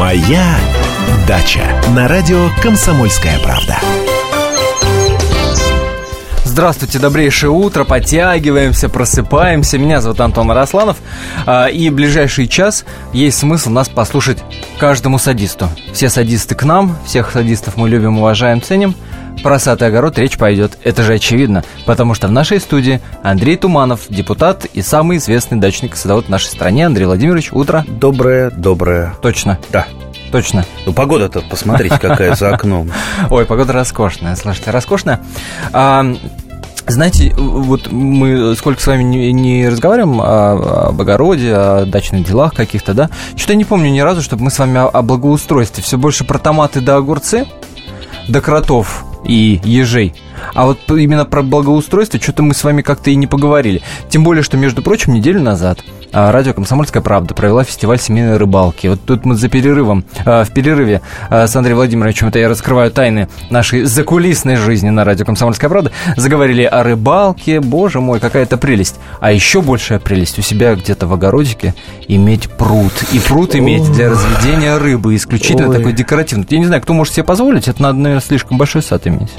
Моя дача на радио Комсомольская правда. Здравствуйте, добрейшее утро, подтягиваемся, просыпаемся. Меня зовут Антон Арасланов, а, и в ближайший час есть смысл нас послушать каждому садисту. Все садисты к нам, всех садистов мы любим, уважаем, ценим. Про сад и огород речь пойдет, это же очевидно, потому что в нашей студии Андрей Туманов, депутат и самый известный дачник садовод в нашей стране. Андрей Владимирович, утро. Доброе, доброе. Точно. Да. Точно. Ну, погода-то, посмотрите, какая за окном. Ой, погода роскошная, слушайте, роскошная. А, знаете, вот мы сколько с вами не, не разговариваем о, об огороде, о дачных делах каких-то, да? Что-то я не помню ни разу, чтобы мы с вами о, о благоустройстве. Все больше про томаты да огурцы, до кротов и ежей. А вот именно про благоустройство что-то мы с вами как-то и не поговорили. Тем более, что, между прочим, неделю назад а, радио «Комсомольская правда» провела фестиваль семейной рыбалки. Вот тут мы за перерывом, а, в перерыве а, с Андреем Владимировичем, это я раскрываю тайны нашей закулисной жизни на радио «Комсомольская правда», заговорили о рыбалке. Боже мой, какая-то прелесть. А еще большая прелесть у себя где-то в огородике иметь пруд. И пруд иметь для разведения рыбы, исключительно Ой. такой декоративный. Я не знаю, кто может себе позволить, это надо, наверное, слишком большой сад иметь.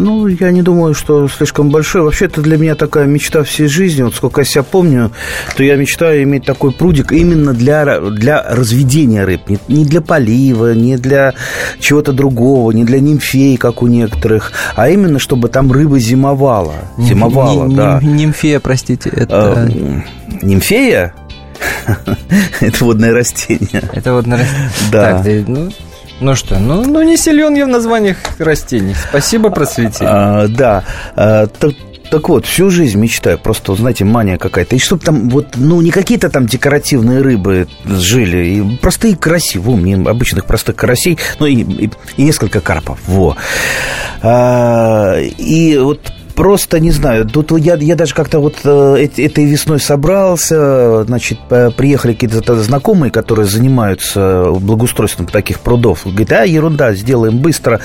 Ну, я не думаю, что слишком большой. Вообще, это для меня такая мечта всей жизни. Вот сколько я себя помню, то я мечтаю иметь такой прудик именно для, для разведения рыб. Не, не для полива, не для чего-то другого, не для нимфей, как у некоторых, а именно, чтобы там рыба зимовала. Зимовала, Ним- да. ним- Нимфея, простите, А, это... Нимфея? Это водное растение. Это вот... наверное, Да. Так, ну, ну что, ну, ну не силен я в названиях растений. Спасибо, просветитель. А, да. А, так, так вот, всю жизнь мечтаю, просто, знаете, мания какая-то. И чтобы там вот, ну, не какие-то там декоративные рыбы жили, и простые караси, во, мне обычных простых карасей, ну, и, и- и несколько карпов, во. А, и вот Просто не знаю. Тут я, я даже как-то вот э, эт- этой весной собрался, значит, приехали какие-то знакомые, которые занимаются благоустройством таких прудов. Говорит, а, ерунда, сделаем быстро.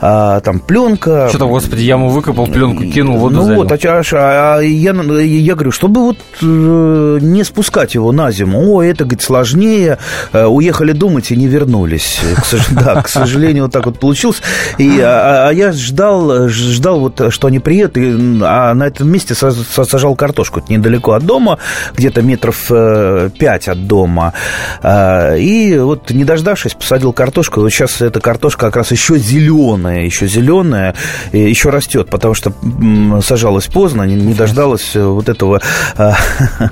А, там пленка. Что-то, господи, яму выкопал, пленку кинул, воду Ну залил. вот, а, а а я, я говорю, чтобы вот э, не спускать его на зиму. О, это, говорит, сложнее. Э, Уехали думать и не вернулись. Да, к сожалению, вот так вот получилось. И, а, а я ждал, ждал вот, что они приедут, и, а на этом месте сажал картошку. Это недалеко от дома, где-то метров э, пять от дома. А, И вот, не дождавшись, посадил картошку. Вот сейчас эта картошка как раз еще зеленая, еще зеленая, еще растет, потому что сажалась поздно, не, дождалась э, вот этого а,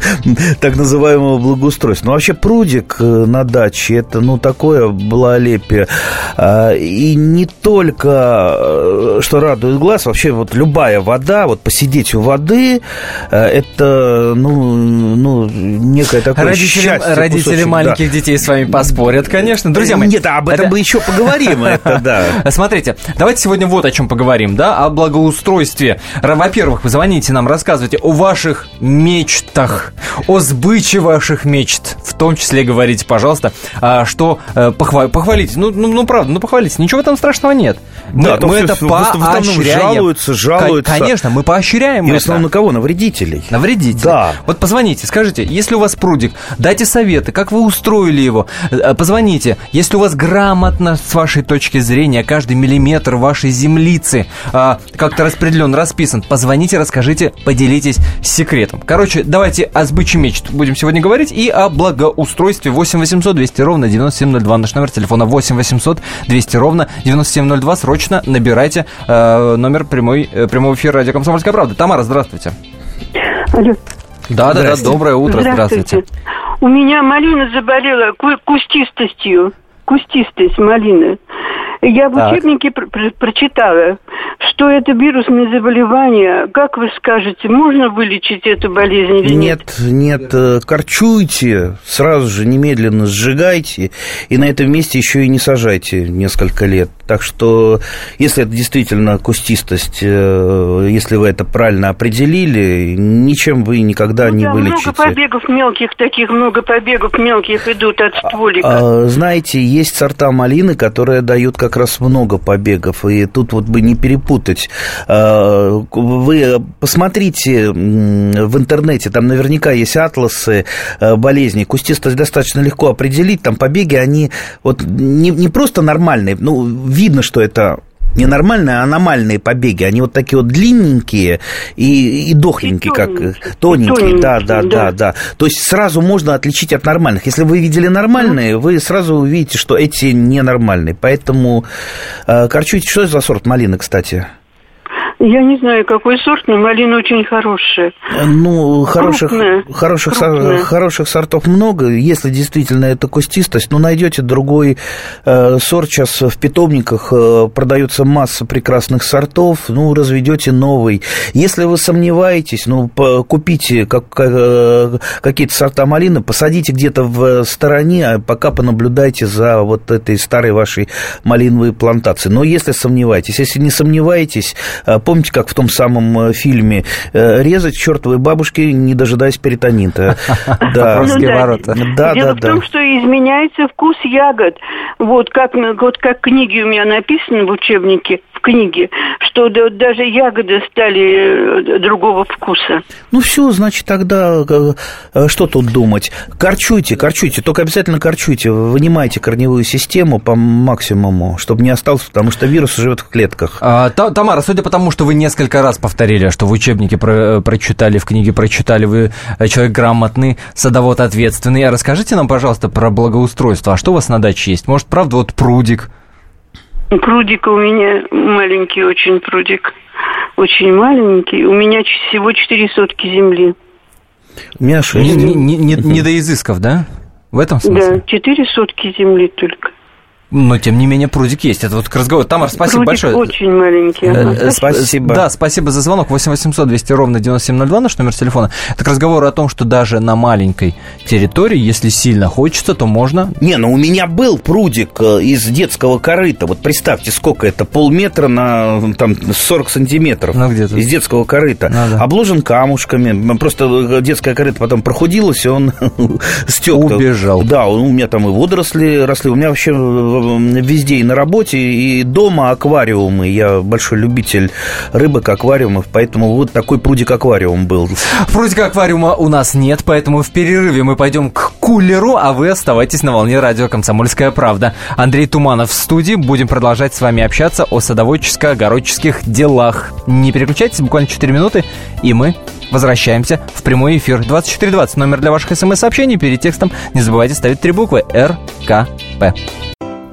так называемого благоустройства. Ну, вообще прудик э, на даче, это, ну, такое благолепие. А, И не только, что радует глаз, вообще вот любая вода, вот посидеть у воды, э, это, ну, ну некое такое Родители, счастье, родители кусочек, да. маленьких детей с вами поспорят, конечно. Друзья мои. Нет, об этом это- мы еще поговорим, это да. Смотрите, давайте сегодня вот о чем поговорим, да, о благоустройстве. Во-первых, вы звоните нам, рассказывайте о ваших мечтах, о сбыче ваших мечт. В том числе говорите, пожалуйста, а, что э, похва- похвалите. Ну, ну, ну, правда, ну похвалите. Ничего там страшного нет. Мы, Да, мы все это в основном поощряем. жалуются, жалуются. Кон- Конечно, мы поощряем И в это. основном на кого? На вредителей. На вредителя. Да. Вот позвоните, скажите, если у вас прудик, дайте советы, как вы устроили его. Э, Позвоните, если у вас грамотно, с вашей точки зрения, каждый миллиметр вашей землицы а, как-то распределен, расписан, позвоните, расскажите, поделитесь секретом. Короче, давайте о сбыче мечт будем сегодня говорить и о благоустройстве 8 800 200 ровно 9702. Наш номер телефона 8 800 200 ровно 9702. Срочно набирайте э, номер прямой, э, прямого эфира радио «Комсомольская правда». Тамара, здравствуйте. Алло. Да, да, да, доброе утро, здравствуйте. У меня малина заболела ку- кустистостью. Кустистость малины. Я в Так. учебнике пр- пр- прочитала, что это вирусное заболевание. Как вы скажете, можно вылечить эту болезнь или нет? Нет, нет, э, корчуйте, сразу же немедленно сжигайте, и на этом месте еще и не сажайте несколько лет. Так что, если это действительно кустистость, э, если вы это правильно определили, ничем вы никогда Ну не да, вылечите. много побегов мелких таких, много побегов мелких идут от стволика. А, Знаете, есть сорта малины, которые дают как раз много побегов, и тут вот бы не перепутать. А, вы посмотрите в интернете, там наверняка есть атласы э, болезней. Кустистость достаточно легко определить, там побеги, они вот не, не просто нормальные, ну, видно, что это не нормальные, а аномальные побеги. Они вот такие вот длинненькие и, и дохленькие, и как тоненькие. тоненькие. Да, да, да, да, да. То есть сразу можно отличить от нормальных. Если вы видели нормальные, вы сразу увидите, что эти ненормальные. Поэтому э, корчуйте. Что это за сорт малины, кстати? Я не знаю, какой сорт, но малина очень хорошая. Ну, хороших, хороших, Сор, хороших сортов много. Если действительно это кустистость, ну, найдете другой э, сорт. Сейчас в питомниках э, продается масса прекрасных сортов. Ну, разведете новый. Если вы сомневаетесь, ну, купите как, э, какие-то сорта малины, посадите где-то в стороне, а пока понаблюдайте за вот этой старой вашей малиновой плантацией. Но если сомневаетесь, если не сомневаетесь, э, помните, как в том самом э, фильме э, резать чертовой бабушки, не дожидаясь перитонита. Да. ворота. Да, Дело в том, что изменяется вкус ягод. Вот как, вот как книги у меня написаны в учебнике, в книге, что даже ягоды стали э, другого вкуса. Ну все, значит, тогда что тут думать? Корчуйте, корчуйте, только обязательно корчуйте, вынимайте корневую систему по максимуму, чтобы не остался, потому что вирус живет в клетках. А, Тамара, судя по тому, что вы несколько раз повторили, что в учебнике про, прочитали, в книге прочитали, вы человек грамотный, садовод ответственный. А расскажите нам, пожалуйста, про благоустройство. А что у вас на даче есть? Может, правда, вот прудик? Прудик у меня маленький очень прудик. Очень маленький. У меня всего четыре сотки земли. У меня 6. Не, не, не, не до изысков, да? В этом смысле? Да, четыре сотки земли только. Но, тем не менее, прудик есть. Это вот к разговору. Тамар, спасибо прудик большое. очень маленький. Э, спасибо. Да, спасибо за звонок. 8 800 200 ровно 9702 наш номер телефона. Это к разговору о том, что даже на маленькой территории, если сильно хочется, то можно... Не, ну у меня был прудик э, из детского корыта. Вот представьте, сколько это, полметра на там, 40 сантиметров ну, где-то. из детского корыта. Ну, да. Обложен камушками. Просто э, детское корыто потом прохудилось, и он стек. Убежал. Да, у меня там и водоросли росли. У меня вообще везде и на работе, и дома аквариумы. Я большой любитель рыбок, аквариумов, поэтому вот такой прудик-аквариум был. Прудика-аквариума у нас нет, поэтому в перерыве мы пойдем к кулеру, а вы оставайтесь на волне радио «Комсомольская правда». Андрей Туманов в студии. Будем продолжать с вами общаться о садоводческо-огородческих делах. Не переключайтесь, буквально 4 минуты, и мы возвращаемся в прямой эфир. 2420, номер для ваших смс-сообщений. Перед текстом не забывайте ставить три буквы РКП.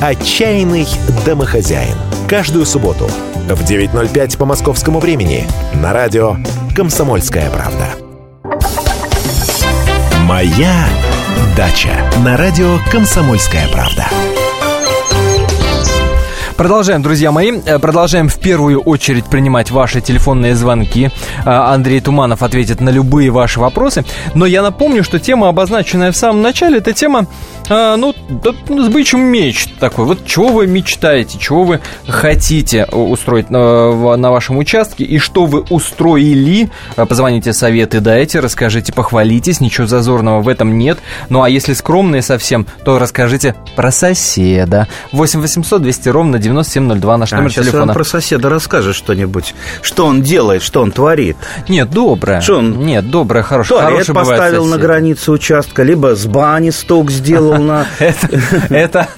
«Отчаянный домохозяин». Каждую субботу в 9.05 по московскому времени на радио «Комсомольская правда». «Моя дача» на радио «Комсомольская правда». Продолжаем, друзья мои. Э, продолжаем в первую очередь принимать ваши телефонные звонки. Э, Андрей Туманов ответит на любые ваши вопросы. Но я напомню, что тема, обозначенная в самом начале, это тема, э, ну, ну с бычьим меч такой. Вот чего вы мечтаете, чего вы хотите устроить на, на вашем участке и что вы устроили. Позвоните, советы дайте, расскажите, похвалитесь, ничего зазорного в этом нет. Ну, а если скромные совсем, то расскажите про соседа. 8 800 200 ровно 9702, наш а, номер сейчас телефона. он про соседа расскажет что-нибудь. Что он делает, что он творит. Нет, доброе. Что он? Нет, доброе, хорошее. Туалет хороший поставил на границе участка, либо с бани сток сделал на... Это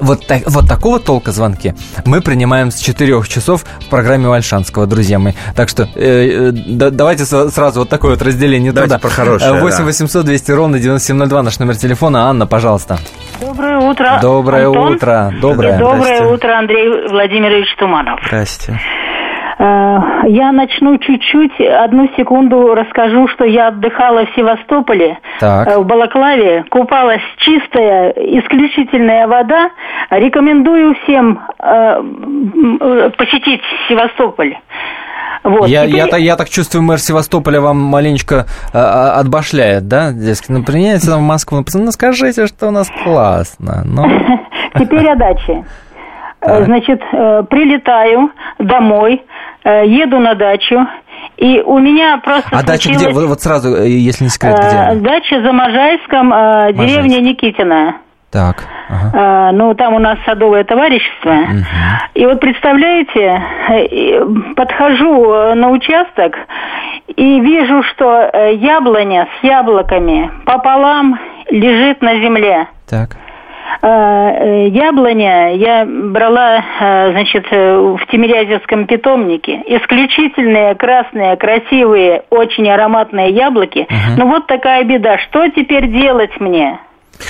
вот такого толка звонки мы принимаем с 4 часов в программе Вальшанского, друзья мои. Так что э, э, давайте сразу вот такое вот разделение Давайте про хорошее, 8 800 200 ровно 9702, наш номер телефона. Анна, пожалуйста. Доброе утро, Доброе утро. Доброе. Доброе утро, Андрей Владимирович Туманов. Здрасте. Э, я начну чуть-чуть, одну секунду расскажу, что я отдыхала в Севастополе, Так. э, в Балаклаве, купалась чистая, исключительная вода. Рекомендую всем э, э, посетить Севастополь. Вот. я, Теперь- я, так- я так чувствую, мэр Севастополя вам маленечко а, отбашляет, да? Дескать, ну, там в Москву, ну, пацаны, ну, скажите, что у нас классно. Ну, Теперь о даче. Э. Значит, э, прилетаю домой, э, еду на дачу, и у меня просто а дача где? Вот, вот сразу, э, если не секрет, э, где? Дача за Можайском, э, деревня Никитина. Так, ага. А, ну, там у нас садовое товарищество. И вот представляете, подхожу э, на участок и вижу, что э, яблоня с яблоками пополам лежит на земле. Так. Э, э, Яблоня я брала, значит, в Тимирязевском питомнике. Исключительные красные, красивые, очень ароматные яблоки. Ну вот такая беда. Что теперь делать мне?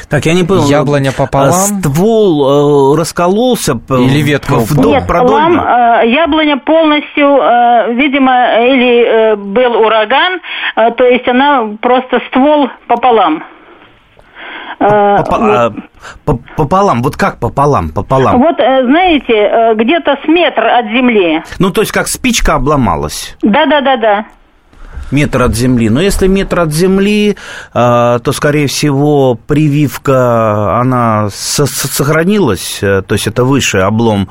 Так, я не понял. Яблоня пополам? А Ствол э, раскололся? Или ветка вдоль Нет, продольно? лам, э, яблоня полностью, э, видимо, или э, был ураган, э, то есть она просто ствол пополам. Э, вот. а, по- Пополам, вот как пополам, пополам? Вот, э, знаете, э, где-то с метр от земли. Ну, то есть как спичка обломалась. Да-да-да-да. Метр от земли. Но если метр от земли, а, то, скорее всего, прививка, она со- со- сохранилась, э, то есть это выше облом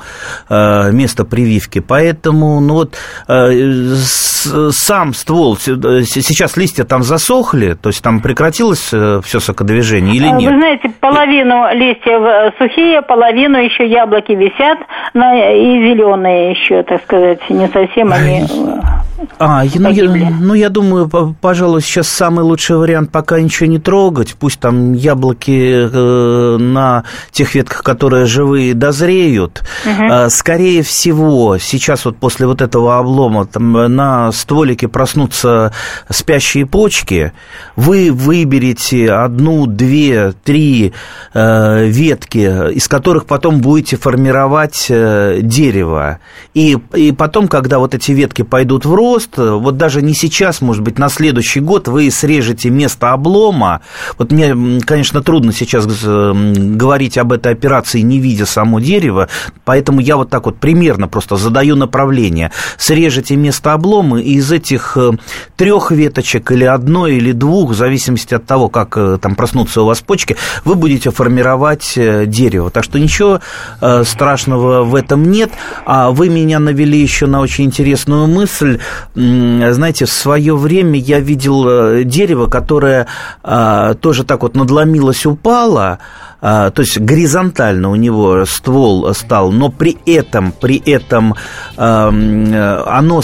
э, места прививки. Поэтому, ну вот, э, сам ствол, сейчас листья там засохли, то есть там прекратилось все сокодвижение или Вы нет? знаете, половину листьев сухие, половину еще яблоки висят, и зеленые еще, так сказать, не совсем они... А, ну я, ну, я думаю, по- пожалуй, сейчас самый лучший вариант пока ничего не трогать. Пусть там яблоки э, на тех ветках, которые живые, дозреют. А, скорее всего, сейчас вот после вот этого облома там на стволике проснутся спящие почки. Вы выберете одну, две, три э, ветки, из которых потом будете формировать э, дерево. И, и потом, когда вот эти ветки пойдут в рост, э, вот даже не сейчас, может быть, на следующий год вы срежете место облома. Вот мне, конечно, трудно сейчас э, говорить об этой операции, не видя само дерево, поэтому я вот так вот примерно просто задаю направление. Срежете место облома, и из этих трех веточек или одной, или двух, в зависимости от того, как э, там проснутся у вас почки, вы будете формировать э, дерево. Так что ничего э, страшного в этом нет. А вы меня навели еще на очень интересную мысль. Знаете, в свое время я видел э, дерево, которое а, тоже так вот надломилось, упало, то есть горизонтально у него ствол стал, но при этом, при этом э, оно,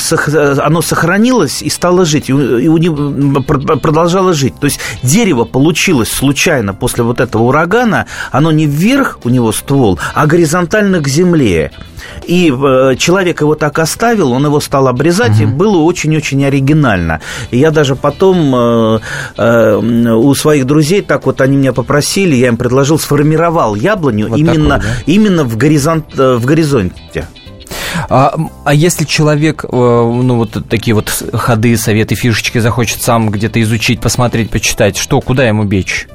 оно сохранилось и стало жить, и у, него пр- продолжало жить. То есть дерево получилось случайно после вот этого урагана, оно не вверх у него ствол, а горизонтально к земле. И э, человек его так оставил, он его стал обрезать, и было очень-очень оригинально. И я даже потом э, у своих друзей, так вот они меня попросили, я им предложил, сформировал яблоню Вот именно, такую, да? именно в, горизонт, э, в горизонте. А, а если человек, э, ну, вот такие вот ходы, советы, фишечки захочет сам где-то изучить, посмотреть, почитать, что, куда ему бечь?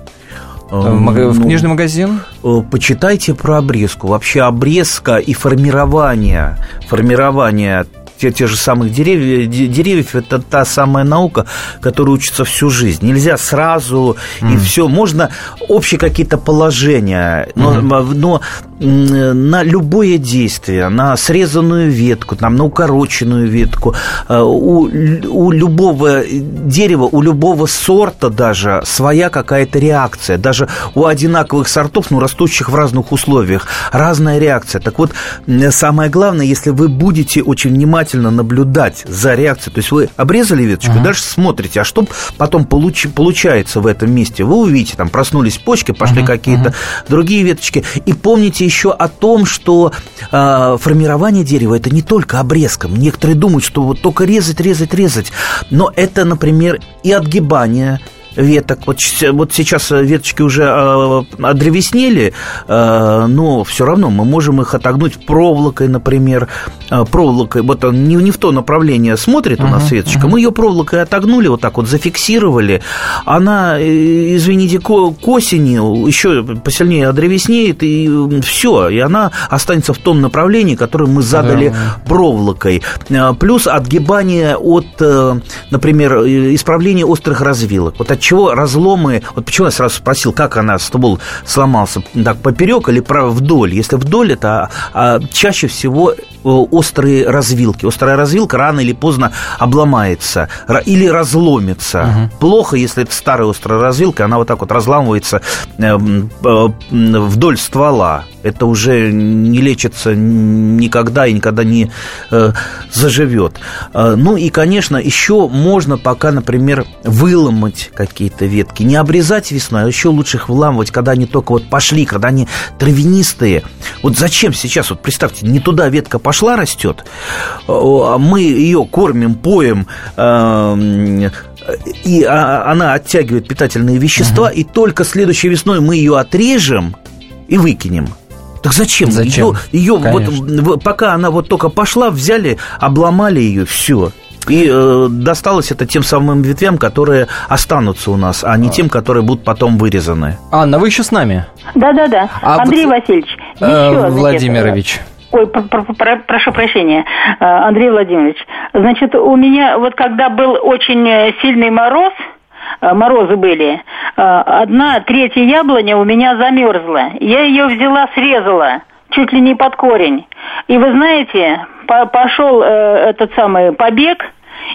Э, В, в Ну, книжный магазин? Почитайте про обрезку. Вообще обрезка и формирование, формирование те, те же самых деревьев, де- деревьев, это та самая наука, которая учится всю жизнь. Нельзя сразу и все. Можно общие какие-то положения, но, но м, на любое действие, на срезанную ветку, там, на укороченную ветку, э, у, у любого дерева, у любого сорта даже своя какая-то реакция. Даже у одинаковых сортов, ну, растущих в разных условиях, разная реакция. Так вот, самое главное, если вы будете очень внимательно наблюдать за реакцией, то есть вы обрезали веточку, дальше смотрите, а что потом получи- получается в этом месте, вы увидите, там проснулись почки, пошли какие-то другие веточки, и помните еще о том, что э, формирование дерева это не только обрезка. Некоторые думают, что вот только резать, резать, резать, но это, например, и отгибание веток. Вот, вот сейчас веточки уже э, одревеснели, э, но все равно мы можем их отогнуть проволокой, например. Э, проволокой, вот он не, не в то направление смотрит у нас uh-huh, веточка, uh-huh. мы ее проволокой отогнули, вот так вот зафиксировали. Она, э, извините, к, к осени еще посильнее одревеснеет, и все, и она останется в том направлении, которое мы задали uh-huh. проволокой. Э, плюс отгибание от, например, исправления острых развилок. Вот от чего разломы... Вот почему я сразу спросил, как она, ствол сломался, так, поперек или вдоль? Если вдоль, это а, чаще всего э, острые развилки. Острая развилка рано или поздно обломается или разломится. Угу. Плохо, если это старая острая развилка, она вот так вот разламывается э, э, вдоль ствола это уже не лечится никогда и никогда не э, заживет. Э, ну и, конечно, еще можно пока, например, выломать какие-то ветки. Не обрезать весной, а еще лучше их выламывать, когда они только вот пошли, когда они травянистые. Вот зачем сейчас, вот представьте, не туда ветка пошла, растет, а мы ее кормим, поем, э, и а, она оттягивает питательные вещества, uh-huh. и только следующей весной мы ее отрежем и выкинем. Так зачем? зачем? Ее, ее вот, пока она вот только пошла, взяли, обломали ее, все. И э, досталось это тем самым ветвям, которые останутся у нас, а не тем, которые будут потом вырезаны. Анна, вы еще с нами? Да-да-да. А Андрей вот, Васильевич, э, Владимирович. Ой, прошу прощения, э, Андрей Владимирович. Значит, у меня вот когда был очень э, сильный мороз, морозы были, э, одна третья яблоня у меня замерзла. Я ее взяла, срезала, чуть ли не под корень. И вы знаете, пошел э, этот самый побег,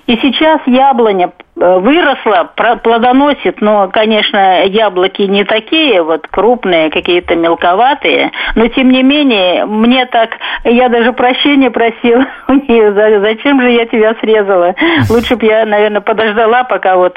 и сейчас яблоня выросла, плодоносит, но, конечно, яблоки не такие вот крупные, какие-то мелковатые, но тем не менее, мне так, я даже прощения просила у нее, зачем же я тебя срезала? Лучше бы я, наверное, подождала, пока вот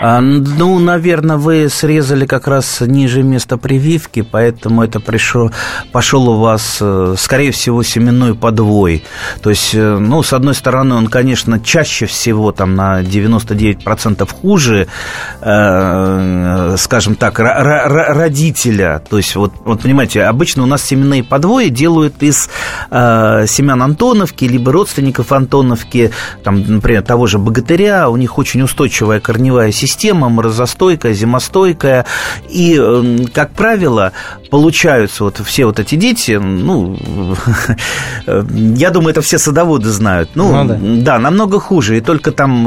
а, ну, наверное, вы срезали как раз ниже места прививки, поэтому это пришло, пошел у вас, э, скорее всего, семенной подвой. То есть, э, ну, с одной стороны, он, конечно, чаще всего там на 99% хуже, э, скажем так, родителя. То есть, вот, вот, понимаете, обычно у нас семенные подвои делают из э, семян Антоновки, либо родственников Антоновки, там, например, того же богатыря, у них очень устойчивая корневая система, система морозостойкая, зимостойкая. И, эм, как правило, получаются вот все вот эти дети, ну, я думаю, это все садоводы знают. Ну, ну да. да, намного хуже. И только там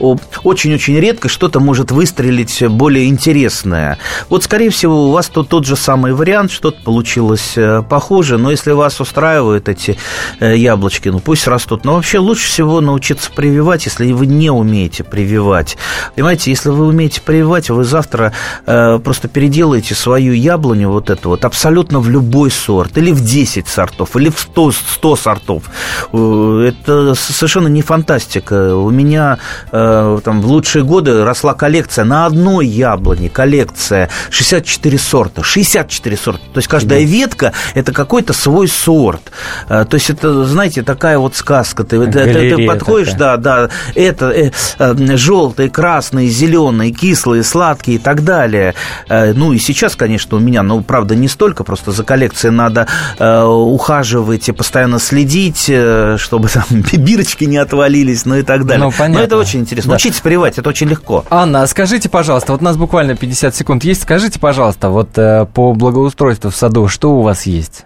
очень-очень редко что-то может выстрелить более интересное. Вот, скорее всего, у вас тут тот же самый вариант, что-то получилось э, похоже. Но если вас устраивают эти э, яблочки, ну, пусть растут. Но вообще лучше всего научиться прививать, если вы не умеете прививать. Понимаете, если вы умеете прививать, вы завтра э, просто переделаете свою яблоню вот эту вот абсолютно в любой сорт, или в 10 сортов, или в 100, 100 сортов. Э, это совершенно не фантастика. У меня э, там в лучшие годы росла коллекция на одной яблоне, коллекция 64 сорта, 64 сорта. То есть каждая да. ветка – это какой-то свой сорт. Э, то есть это, знаете, такая вот сказка. Ты, ты, ты подходишь, такая. да, да, это э, э, желтый, красные, зеленые, кислые, сладкие и так далее. Э, ну и сейчас, конечно, у меня, ну, правда, не столько, просто за коллекцией надо э, ухаживать и постоянно следить, э, чтобы там бирочки не отвалились, ну и так далее. Ну, понятно. Но это очень интересно. Да. Учитесь прививать, это очень легко. Анна, а скажите, пожалуйста, вот у нас буквально 50 секунд есть, скажите, пожалуйста, вот по благоустройству в саду, что у вас есть?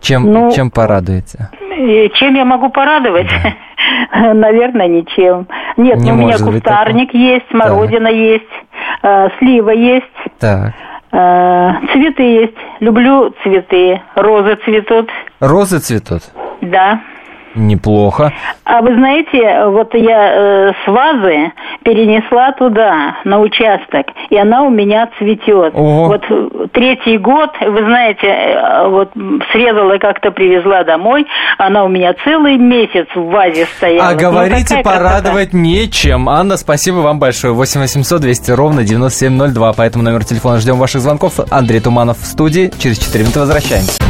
Чем, ну, чем порадуете? Чем я могу порадовать? Да. Наверное, ничем. Нет, Не ну, у меня кустарник есть, смородина так. есть, э, слива есть. Так. Э, цветы есть. Люблю цветы. Розы цветут. Розы цветут? Да. Неплохо. А вы знаете, вот я э, с вазы перенесла туда, на участок, и она у меня цветет. Ого. Вот третий год, вы знаете, э, вот срезала как-то, привезла домой, она у меня целый месяц в вазе стояла. А ну, говорите, порадовать красота. нечем. Анна, спасибо вам большое. 8 800 200 ровно 9702. По этому номеру телефона ждем ваших звонков. Андрей Туманов в студии. Через 4 минуты возвращаемся.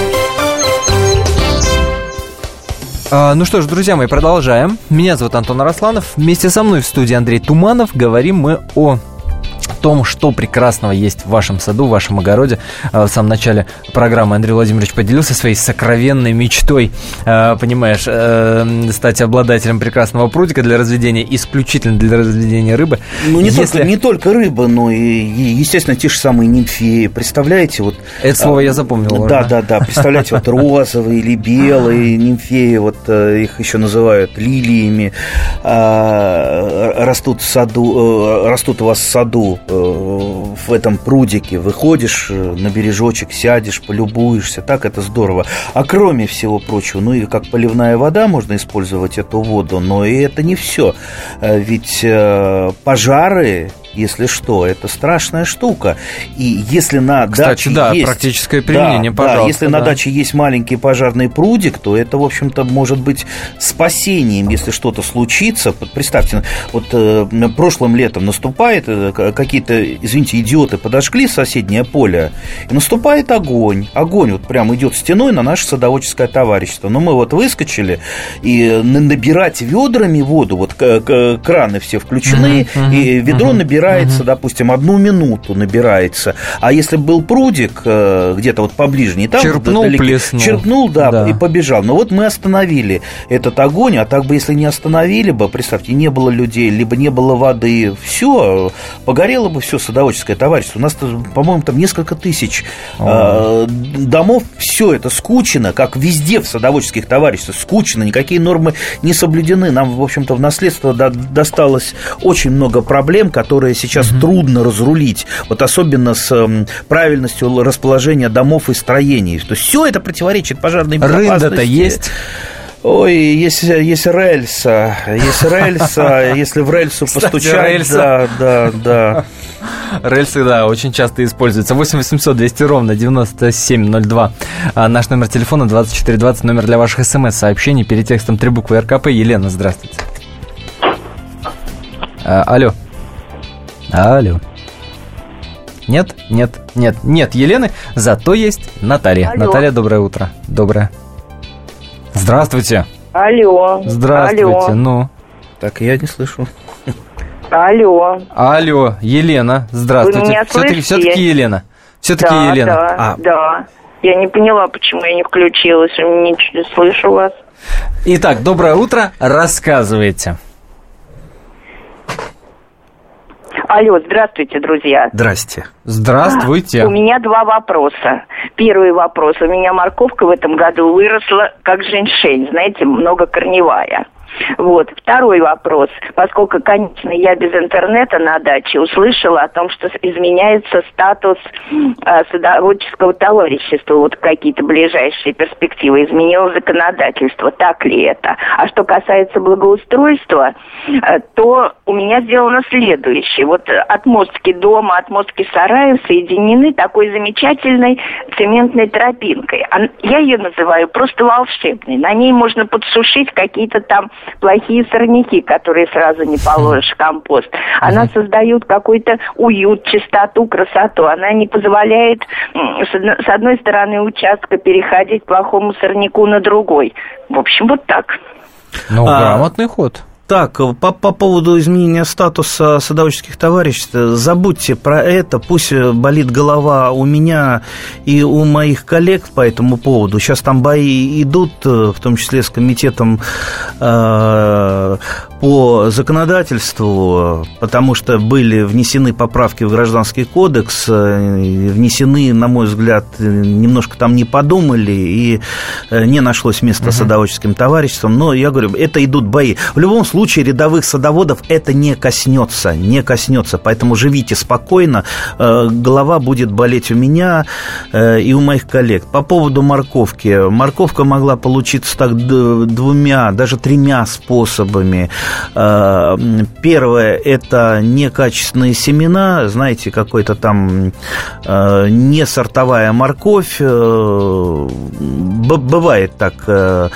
Ну что ж, друзья мои, продолжаем. Меня зовут Антон Арасланов. Вместе со мной в студии Андрей Туманов. Говорим мы о том, что прекрасного есть в вашем саду, в вашем огороде. А, в самом начале программы Андрей Владимирович поделился своей сокровенной мечтой, а, понимаешь, э, стать обладателем прекрасного прудика для разведения, исключительно для разведения рыбы. Ну, не, Если... только, не только рыба, но и, естественно, те же самые нимфеи. Представляете, вот... Это слово я запомнил. Да, да, да. Представляете, вот розовые или белые нимфеи, вот э, их еще называют лилиями, растут в саду, э, растут у вас в саду в этом прудике, выходишь э, на бережочек, сядешь, полюбуешься, так это здорово. А кроме всего прочего, ну и как поливная вода можно использовать эту воду, но и это не все. Э, ведь пожары если что, это страшная штука. И если на Кстати, даче да, есть... практическое применение, да, пожалуйста. Да, если да. на даче есть маленький пожарный прудик, то это, в общем-то, может быть спасением, если что-то случится. Представьте, вот э, прошлым летом наступает, э, какие-то, извините, идиоты подожгли соседнее поле, и наступает огонь. Огонь вот прям идет стеной на наше садоводческое товарищество. Но мы вот выскочили, и набирать ведрами воду, вот краны все включены, uh-huh, и ведро uh-huh. набирать набирается, угу. допустим, одну минуту набирается. А если был прудик э, где-то вот поближе, не там черпнул, далеко, плеснул. черпнул, да, да, и побежал. Но вот мы остановили этот огонь, а так бы, если не остановили бы, представьте, не было людей, либо не было воды, все, погорело бы все садоводческое товарищество. У нас, по-моему, там несколько тысяч э, домов, все это скучено, как везде в садоводческих товариществах, скучно, никакие нормы не соблюдены. Нам, в общем-то, в наследство досталось очень много проблем, которые которые сейчас угу. трудно разрулить, вот особенно с эм, правильностью расположения домов и строений. То есть все это противоречит пожарной безопасности. Рында-то есть. Ой, есть, есть рельса, есть рельса, если в рельсу постучать, рельса. да, да, да. Рельсы, да, очень часто используются. 8 800 200 ровно 9702. А наш номер телефона 2420, номер для ваших смс-сообщений. Перед текстом три буквы РКП. Елена, здравствуйте. А, алло. Алло. Нет, нет, нет, нет Елены, зато есть Наталья. Алло. Наталья, доброе утро. Доброе. Здравствуйте. Алло. Здравствуйте, Алло. ну. Так, я не слышу. Алло. Алло, Елена, здравствуйте. Все-таки, все-таки Елена. Все-таки да, Елена. Да, а. да. Я не поняла, почему я не включилась. Не слышу вас. Итак, доброе утро. Рассказывайте. Алло, здравствуйте, друзья. Здрасте. Здравствуйте. У меня два вопроса. Первый вопрос. У меня морковка в этом году выросла как женьшень, знаете, многокорневая. Вот. Второй вопрос. Поскольку, конечно, я без интернета на даче услышала о том, что изменяется статус э, садоводческого товарищества, вот какие-то ближайшие перспективы, изменилось законодательство. Так ли это? А что касается благоустройства, э, то у меня сделано следующее. Вот отмостки дома, отмостки сараев соединены такой замечательной цементной тропинкой. Я ее называю просто волшебной. На ней можно подсушить какие-то там плохие сорняки, которые сразу не положишь в компост. Она создает какой-то уют, чистоту, красоту. Она не позволяет с одной стороны участка переходить плохому сорняку на другой. В общем, вот так. Ну, а, грамотный ход. Так, по, по поводу изменения статуса садоводческих товариществ, забудьте про это, пусть болит голова у меня и у моих коллег по этому поводу. Сейчас там бои идут, в том числе с комитетом э, по законодательству, потому что были внесены поправки в Гражданский кодекс, внесены, на мой взгляд, немножко там не подумали, и не нашлось места угу. садоводческим товариществам. Но я говорю, это идут бои. В любом случае, рядовых садоводов это не коснется, не коснется. Поэтому живите спокойно, голова будет болеть у меня и у моих коллег. По поводу морковки. Морковка могла получиться так двумя, даже тремя способами. Э, первое – это некачественные семена, знаете, какой-то там э, не сортовая морковь. Э, бывает так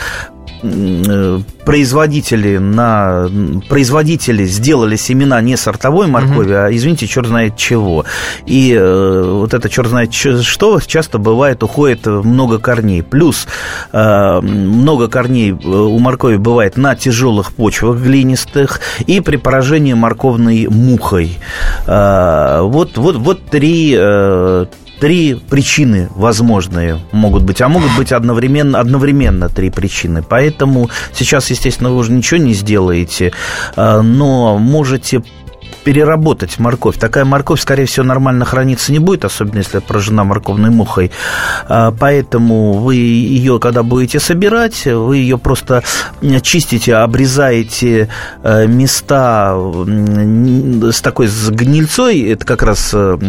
производители, на, производители сделали семена не сортовой моркови, угу. а, извините, черт знает чего. И э, вот это черт знает что часто бывает, уходит много корней. Плюс э, много корней э, у моркови бывает на тяжелых почвах глинистых и при поражении морковной мухой. Э, вот, вот, вот три, э, три причины возможные могут быть, а могут быть одновременно, одновременно три причины. Поэтому сейчас, естественно, вы уже ничего не сделаете, а, но можете переработать морковь. Такая морковь, скорее всего, нормально храниться не будет, особенно если поражена морковной мухой. А, поэтому вы ее, когда будете собирать, вы ее просто чистите, обрезаете э, места с такой с гнильцой, это как раз угу.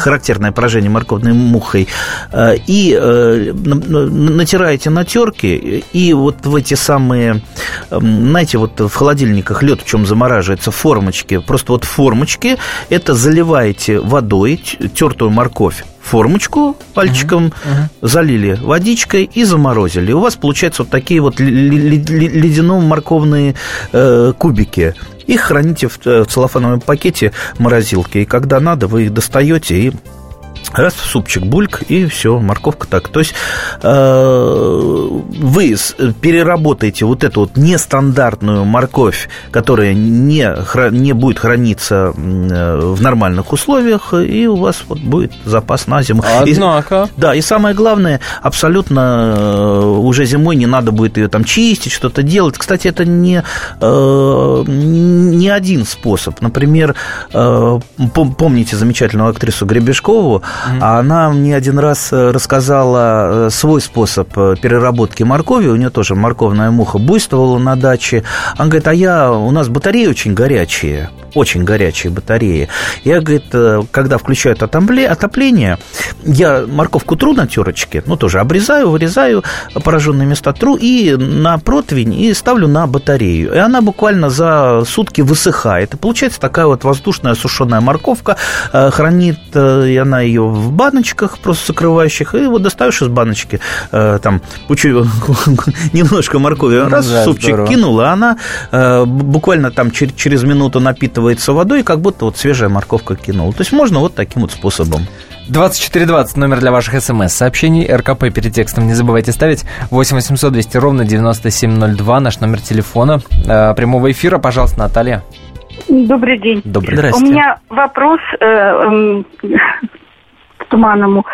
характерное поражение морковной мухой, э, и натираете на терке, и вот в эти самые, знаете, вот в холодильниках лед в чем замораживается, формочки, просто вот формочки. Это заливаете водой тертую морковь формочку пальчиком, uh-huh. залили водичкой и заморозили. У вас получаются вот такие вот ледяно-морковные э, кубики. Их храните в, э, в целлофановом пакете морозилки. И когда надо, вы их достаете и Раз супчик бульк, и все, морковка так. То есть э, вы переработаете вот эту вот нестандартную морковь, которая не, не будет храниться э, в нормальных условиях, и у вас вот будет запас на зиму. Однако. И, да, и самое главное, абсолютно э, уже зимой не надо будет ее там чистить, что-то делать. Кстати, это не, не один способ. Например, помните замечательную актрису Гребешкову, а она мне один раз э, рассказала э, свой способ э, переработки моркови. У нее тоже морковная муха буйствовала на даче. Она говорит, а я, у нас батареи очень горячие очень горячие батареи. Я, говорит, когда включают отопление, я морковку тру на терочке, ну, тоже обрезаю, вырезаю пораженные места, тру и на противень и ставлю на батарею. И она буквально за сутки высыхает. И получается такая вот воздушная сушеная морковка. Хранит, и она ее в баночках, просто закрывающих, и вот достаешь из баночки, э, там, немножко моркови, раз да, супчик здорово. кинула, она э, буквально там через, через минуту напитывается водой, как будто вот свежая морковка кинула. То есть можно вот таким вот способом. 2420, номер для ваших смс-сообщений. РКП перед текстом не забывайте ставить. 8 800 200 ровно 9702, наш номер телефона. Э, прямого эфира, пожалуйста, Наталья. Добрый день. Добрый. У меня вопрос э, э, Туманному.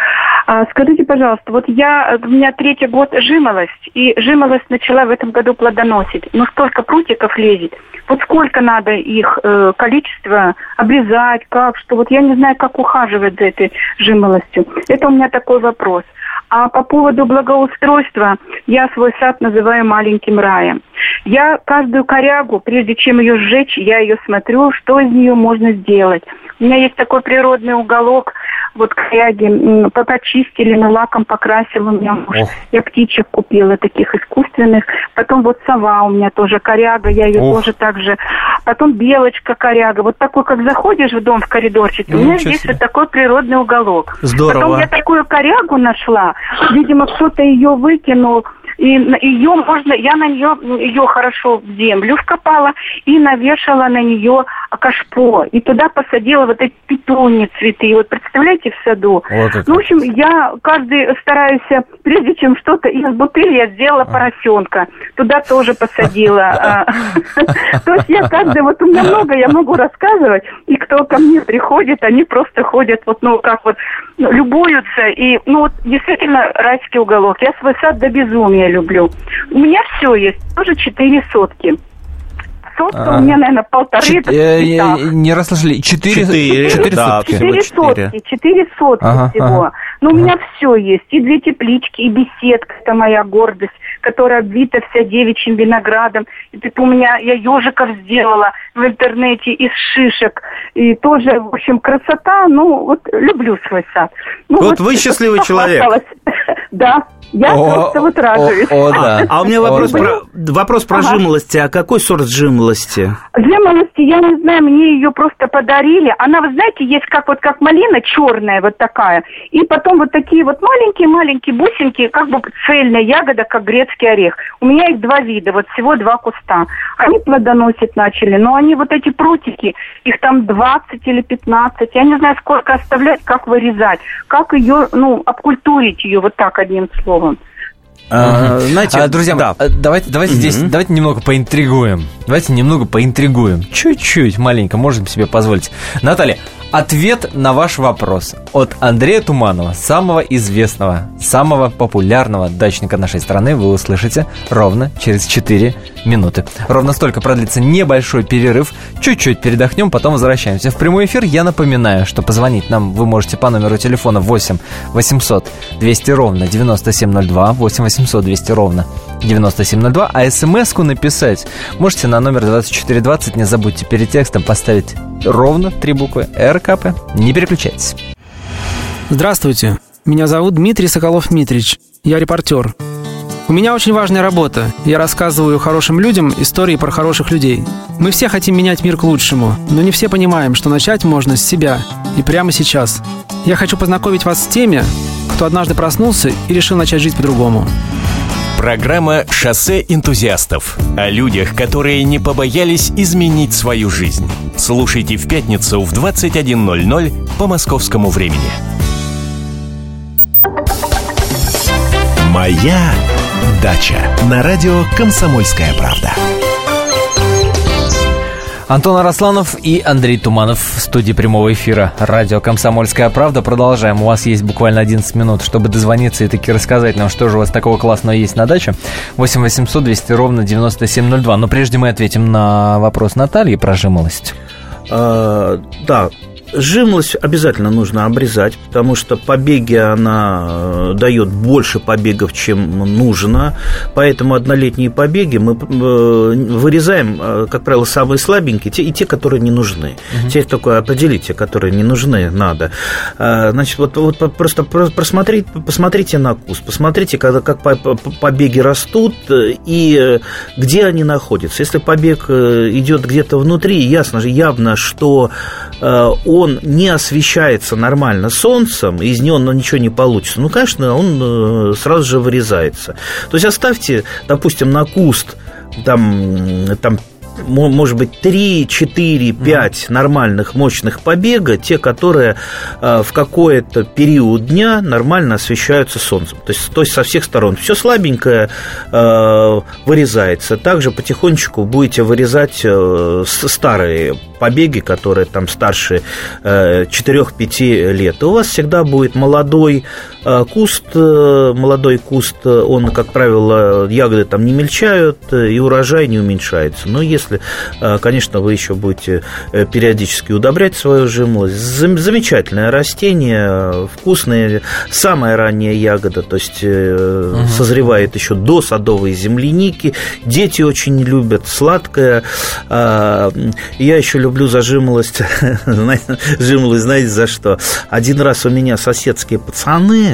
А, скажите, пожалуйста, вот я, у меня третий год жимолость, и жимолость начала в этом году плодоносить. Но столько прутиков лезет. Вот сколько надо их э, количество обрезать, как, что. Вот я не знаю, как ухаживать за этой жимолостью. Это у меня такой вопрос. А по поводу благоустройства, я свой сад называю маленьким раем. Я каждую корягу, прежде чем ее сжечь, я ее смотрю, что из нее можно сделать. У меня есть такой природный уголок, вот коряги почистили, но лаком покрасил у меня муж. Ох. Я птичек купила, таких искусственных. Потом вот сова у меня тоже коряга, я ее Ох. тоже так же. Потом белочка коряга. Вот такой, как заходишь в дом в коридорчик, у меня здесь вот такой природный уголок. Здорово. Потом я такую корягу нашла. Видимо, кто-то ее выкинул и ее можно, я на нее, ее хорошо в землю вкопала и навешала на нее кашпо. И туда посадила вот эти петуньи цветы. Вот представляете, в саду. Вот ну, в общем, я каждый стараюсь, прежде чем что-то из бутыли, я сделала поросенка. Туда тоже посадила. А. То есть я каждый, вот у меня много, я могу рассказывать. И кто ко мне приходит, они просто ходят вот, ну, как вот, любуются. И, ну, вот действительно райский уголок. Я свой сад до безумия люблю. У меня все есть, тоже четыре сотки. Соска А. у меня, наверное, полторы. Чет- это э, э, Не расслышали. Четыре, Четыре, четыре да, всего Четыре сотки, четыре сотки Ага, всего. ага. Но у меня все есть. И две теплички, и беседка, это моя гордость, которая обвита вся девичьим виноградом. И тут у меня, я ежиков сделала в интернете из шишек. И тоже, в общем, красота. Ну, вот люблю свой сад. Ну, Вот вы счастливый человек. Да, я О, просто вот радуюсь. о, о, да. А у меня вопрос О, да. про, вопрос про Ага. жимолости. А какой сорт жимолости? Жимолости, я не знаю, мне ее просто подарили. Она, вы знаете, есть как вот как малина черная вот такая. И потом вот такие вот маленькие-маленькие бусинки, как бы цельная ягода, как грецкий орех. У меня их два вида, вот всего два куста. Они плодоносить начали, но они вот эти прутики, их там 20 или 15. Я не знаю, сколько оставлять, как вырезать, как ее, ну, обкультурить ее вот так одним словом. словом А, знаете, А, друзья, да. э, давайте, давайте Мгм. здесь, давайте немного поинтригуем. Давайте немного поинтригуем. Чуть-чуть, маленько, можем себе позволить. Наталья, ответ на ваш вопрос от Андрея Туманова, самого известного, самого популярного дачника нашей страны, вы услышите ровно через 4 минуты. Ровно столько продлится небольшой перерыв. Чуть-чуть передохнем, потом возвращаемся в прямой эфир. Я напоминаю, что позвонить нам вы можете по номеру телефона 8 800 200 ровно 9702, 8 800 200 ровно 9702, а смс-ку написать можете на номер 2420. Не забудьте перед текстом поставить ровно три буквы РКП. Не переключайтесь. Здравствуйте, меня зовут Дмитрий Соколов-Митрич, я репортер. У меня очень важная работа. Я рассказываю хорошим людям истории про хороших людей. Мы все хотим менять мир к лучшему, но не все понимаем, что начать можно с себя и прямо сейчас. Я хочу познакомить вас с теми, кто однажды проснулся и решил начать жить по-другому. Программа «Шоссе энтузиастов» о людях, которые не побоялись изменить свою жизнь. Слушайте в пятницу в 21.00 по московскому времени. «Моя дача» на радио «Комсомольская правда». Антон Арасланов и Андрей Туманов в студии прямого эфира радио «Комсомольская правда». Продолжаем. У вас есть буквально 11 минут, чтобы дозвониться и таки рассказать нам, что же у вас такого классного есть на даче. 8 800 200 ровно 9702. Но прежде мы ответим на вопрос Натальи про жимолость. А, да, жимолость обязательно нужно обрезать, потому что побеги она э, дает больше побегов, чем нужно. Поэтому однолетние побеги мы э, вырезаем, э, как правило, самые слабенькие, те, и те, которые не нужны. Те, только определите, которые не нужны, надо. Значит, вот, вот просто про- просмотреть, посмотрите на куст, посмотрите, когда, как по- по- побеги растут и где они находятся. Если побег идет где-то внутри, ясно же, явно, что он не освещается нормально солнцем, из него ну, ничего не получится, ну, конечно, он э, сразу же вырезается. То есть оставьте, допустим, на куст там, там может быть, 3, 4, 5 нормальных, мощных побега, те, которые э, в какой-то период дня нормально освещаются солнцем. То есть, то есть со всех сторон. Все слабенькое э, вырезается. Также потихонечку будете вырезать э, старые побеги, которые там старше э, 4-5 лет. И у вас всегда будет молодой куст, э, молодой куст, э, он, как правило, ягоды там не мельчают, э, и урожай не уменьшается. Но если, э, конечно, вы еще будете э, периодически удобрять свою жимолость, зам- замечательное растение, э, вкусное, самая ранняя ягода, то есть э, созревает еще до садовой земляники. Дети очень любят сладкое. А, Я еще люблю за жимолость, знаете, жимолость, знаете, за что? Один раз у меня соседские пацаны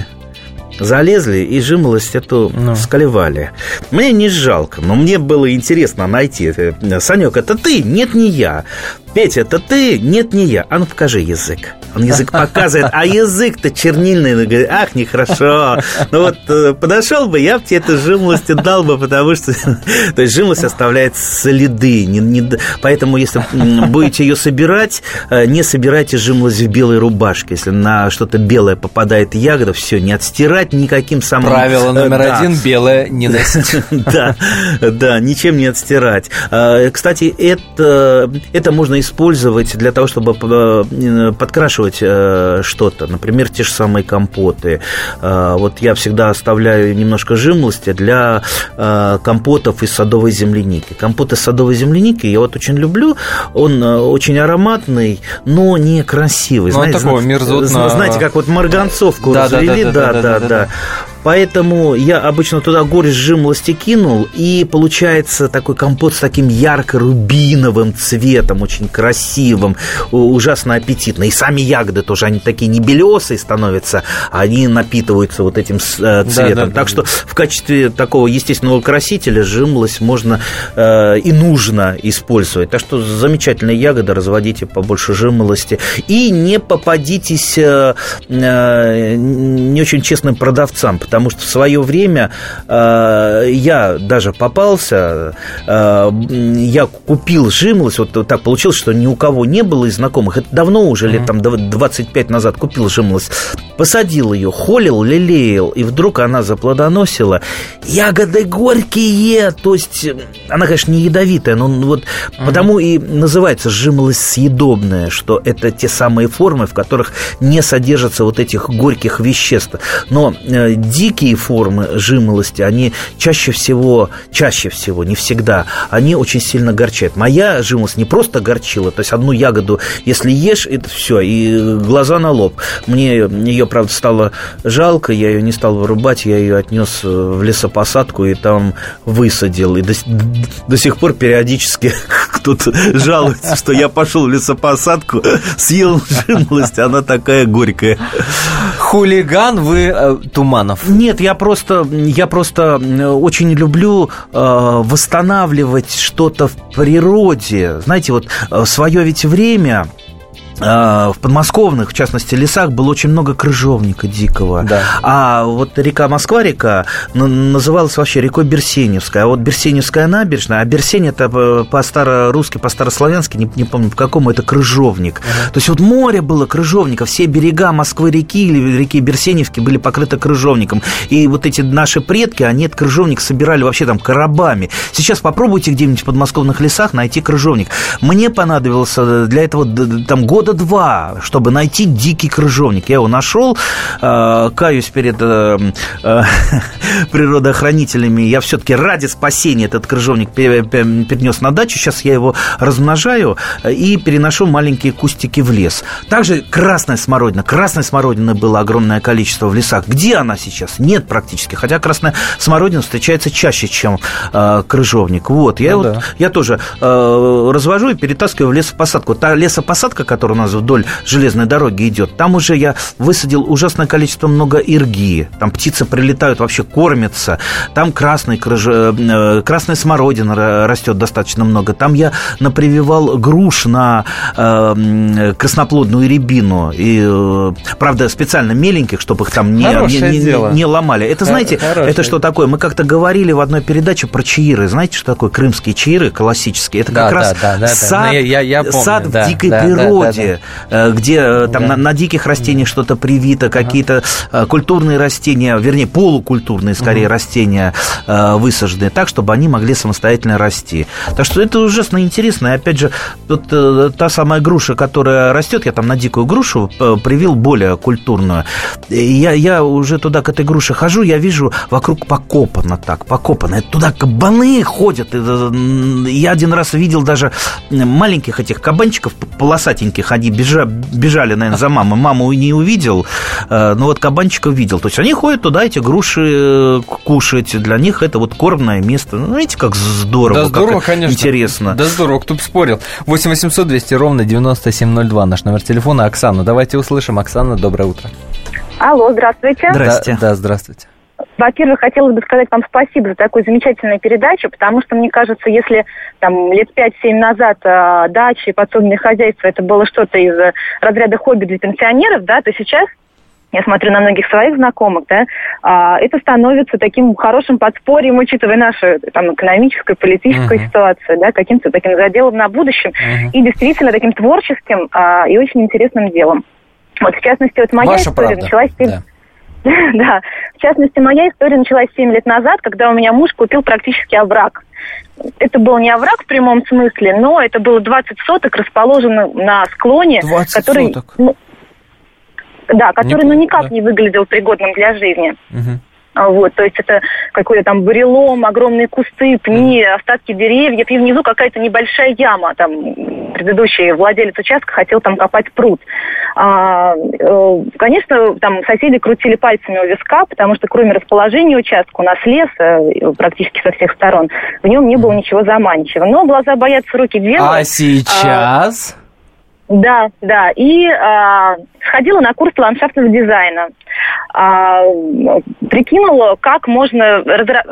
залезли и жимолость эту сколевали. Мне не жалко, но мне было интересно найти. Санек, это ты? Нет, не я. Петя, это ты? Нет, не я. А ну покажи язык. Он язык показывает, а язык-то чернильный. Он говорит, ах, нехорошо. Ну вот э, подошел бы, я бы тебе эту жимолость дал бы, потому что то есть жимолость оставляет следы. Не- не- поэтому, если будете ее собирать, э, не собирайте жимолость в белой рубашке. Если на что-то белое попадает ягода, все, не отстирать никаким самым... Правило э, номер да. один – белое не носить. Да, да, ничем не отстирать. А, Кстати, это, это можно использовать использовать для того, чтобы э, подкрашивать э, что-то. Например, те же самые компоты. Э, вот я всегда оставляю немножко жимолости для компотов из садовой земляники. Компот из садовой земляники я вот очень люблю. Он очень ароматный, но не красивый. Ну, знаете, такого мерзотного... Знаете, как вот марганцовку да, развели, да, да, да, да, да, да, да. Поэтому я обычно туда горечь жимолости кинул, и получается такой компот с таким ярко-рубиновым цветом, очень красивым, ужасно аппетитный. И сами ягоды тоже, они такие не белесые становятся, а они напитываются вот этим э, цветом. Да, да, так да, что в качестве такого естественного красителя жимолость можно э, и нужно использовать. Так что замечательные ягоды, разводите побольше жимолости. И не попадитесь э, э, не очень честным продавцам, потому потому что в свое время э, я даже попался, э, я купил жимолость, вот так получилось, что ни у кого не было из знакомых, это давно уже, лет там 25 назад купил жимолость, посадил ее, холил, лелеял, и вдруг она заплодоносила. Ягоды горькие, то есть она, конечно, не ядовитая, но вот uh потому и называется жимолость съедобная, что это те самые формы, в которых не содержатся вот этих горьких веществ. Но э, дикие формы жимолости, они чаще всего, чаще всего, не всегда, они очень сильно горчат. Моя жимолость не просто горчила, то есть одну ягоду, если ешь, это все, и глаза на лоб. Мне ее, правда, стало жалко, я ее не стал вырубать, я ее отнес в лесопосадку и там высадил. И до, до сих пор периодически кто-то жалуется, что я пошел в лесопосадку, съел жимолость, она такая горькая. Хулиган вы э, Туманов. Нет, я просто, я просто очень люблю э, восстанавливать что-то в природе. Знаете, вот э, свое ведь время в подмосковных, в частности, лесах было очень много крыжовника дикого. Да. А вот река Москва-река называлась вообще рекой Берсеневская. А вот Берсеневская набережная, а Берсень это по-старорусски, по-старославянски, не, не помню по какому, это крыжовник. Uh-huh. То есть вот море было крыжовника, все берега Москвы-реки или реки Берсеневки были покрыты крыжовником. И вот эти наши предки, они этот крыжовник собирали вообще там коробами. Сейчас попробуйте где-нибудь в подмосковных лесах найти крыжовник. Мне понадобилось для этого там год года два, чтобы найти дикий крыжовник. Я его нашел, э, каюсь перед э, э, природоохранителями. Я все-таки ради спасения этот крыжовник перенес на дачу. Сейчас я его размножаю и переношу маленькие кустики в лес. Также красная смородина. Красной смородины было огромное количество в лесах. Где она сейчас? Нет практически. Хотя красная смородина встречается чаще, чем э, крыжовник. Вот. Я, ну, вот, да. я тоже э, развожу и перетаскиваю в лесопосадку. Та лесопосадка, которая нас вдоль железной дороги идет, там уже я высадил ужасное количество много ирги. Там птицы прилетают, вообще кормятся. Там красный, крыж... Э, красная смородина растет достаточно много. Там я напрививал груш на э, красноплодную рябину. И, э, правда, специально меленьких, чтобы их там не, не, не, не ломали. Это, знаете, Хорошее. это что такое? Мы как-то говорили в одной передаче про чаиры. Знаете, что такое крымские чаиры классические? Это как да, раз да, да, сад, да. Я, я помню, сад да, в дикой да, природе. Да, да, Э, где э, там да. на, на диких растениях что-то привито, какие-то э, культурные растения, вернее, полукультурные, скорее, угу. растения высажены так, чтобы они могли самостоятельно расти. Так что это ужасно интересно. И опять же, вот та самая груша, которая растет, я там на дикую грушу привил более культурную. Я, я уже туда к этой груше хожу, я вижу вокруг покопано так, покопано. Туда кабаны ходят. Я один раз видел даже маленьких этих кабанчиков полосатеньких, они бежа, бежали, наверное, за мамой. Маму не увидел, э, но вот кабанчика видел. То есть они ходят туда эти груши э, кушать. Для них это вот кормное место. Ну, видите, как здорово, да, здорово, как конечно. интересно. Да, здорово, кто бы спорил. 8 800 200 ровно 9702 наш номер телефона. Оксана, давайте услышим. Оксана, доброе утро. Алло, здравствуйте. Здравствуйте. Да, да, здравствуйте. Во-первых, хотелось бы сказать вам спасибо за такую замечательную передачу, потому что, мне кажется, если там лет 5-7 назад э, дачи и подсобное хозяйство это было что-то из разряда хобби для пенсионеров, да, то сейчас я смотрю на многих своих знакомых, да, а, это становится таким хорошим подспорьем, учитывая нашу там, экономическую, политическую uh-huh. ситуацию, да, каким-то таким заделом на будущем uh-huh. и действительно таким творческим а, и очень интересным делом. Вот, в частности, вот моя Ваша история правда. началась... Да. Да, в частности, моя история началась 7 лет назад, когда у меня муж купил практически овраг. это был не овраг в прямом смысле, но это было 20 соток, расположено на склоне, 20 который, соток. ну, да, который ну Неплохо, никак да. не выглядел пригодным для жизни. Мгм. А, Вот, то есть это какой-то там бурелом, огромные кусты, пни, остатки деревьев, и внизу какая-то небольшая яма. Там предыдущий владелец участка хотел там копать пруд. А, э, конечно, там соседи крутили пальцами у виска, потому что кроме расположения участка у нас лес э, практически со всех сторон, в нем не было ничего заманчивого. Но глаза боятся, руки делают. А сейчас? Да, да. И а, сходила на курс ландшафтного дизайна. М, прикинула, как можно,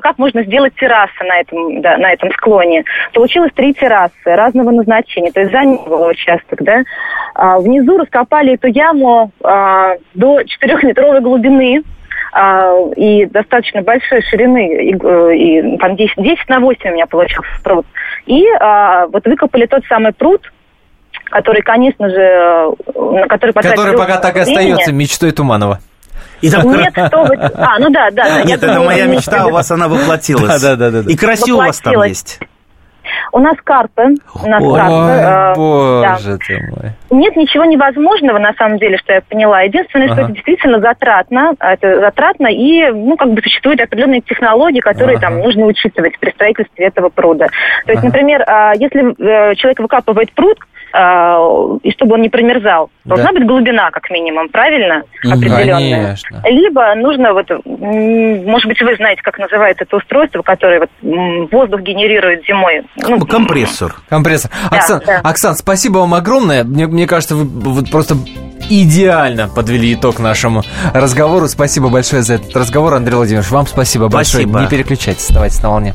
как можно сделать террасы на этом, да, на этом склоне. Получилось три террасы разного назначения, то есть занял участок, да. А, внизу раскопали эту яму а, до 4-метровой глубины и достаточно большой ширины, и, э, и там 10, 10 на 8 у меня получился пруд. И а, вот выкопали тот самый пруд, который, конечно же, э, на который потратили Который пока так и остается мечтой Туманова. И там- Нет, что вы... А, ну да, да. да, Нет, это моя мечта, у вас она воплотилась. Да, да, да, да. И красиво у вас там есть. У нас карпы. У нас Ой, карпы. э, да. боже ты мой. Нет ничего невозможного, на самом деле, что я поняла. Единственное, что Ага. это действительно затратно. а Это затратно, и, ну, как бы существуют определенные технологии, которые Ага. там нужно учитывать при строительстве этого пруда. То есть, Ага. например, а, если э, человек выкапывает пруд, и чтобы он не промерзал, Да. должна быть глубина, как минимум, правильно? Определенная. Конечно. Либо нужно, вот, может быть, вы знаете, как называется это устройство, которое вот, воздух генерирует зимой. Ну, Компрессор. Компрессор. Да, Оксан, да. Оксан, спасибо вам огромное. Мне, мне кажется, вы вот просто идеально подвели итог нашему разговору. Спасибо большое за этот разговор, Андрей Владимирович. Вам спасибо, большое. Спасибо. Не переключайтесь, оставайтесь на волне.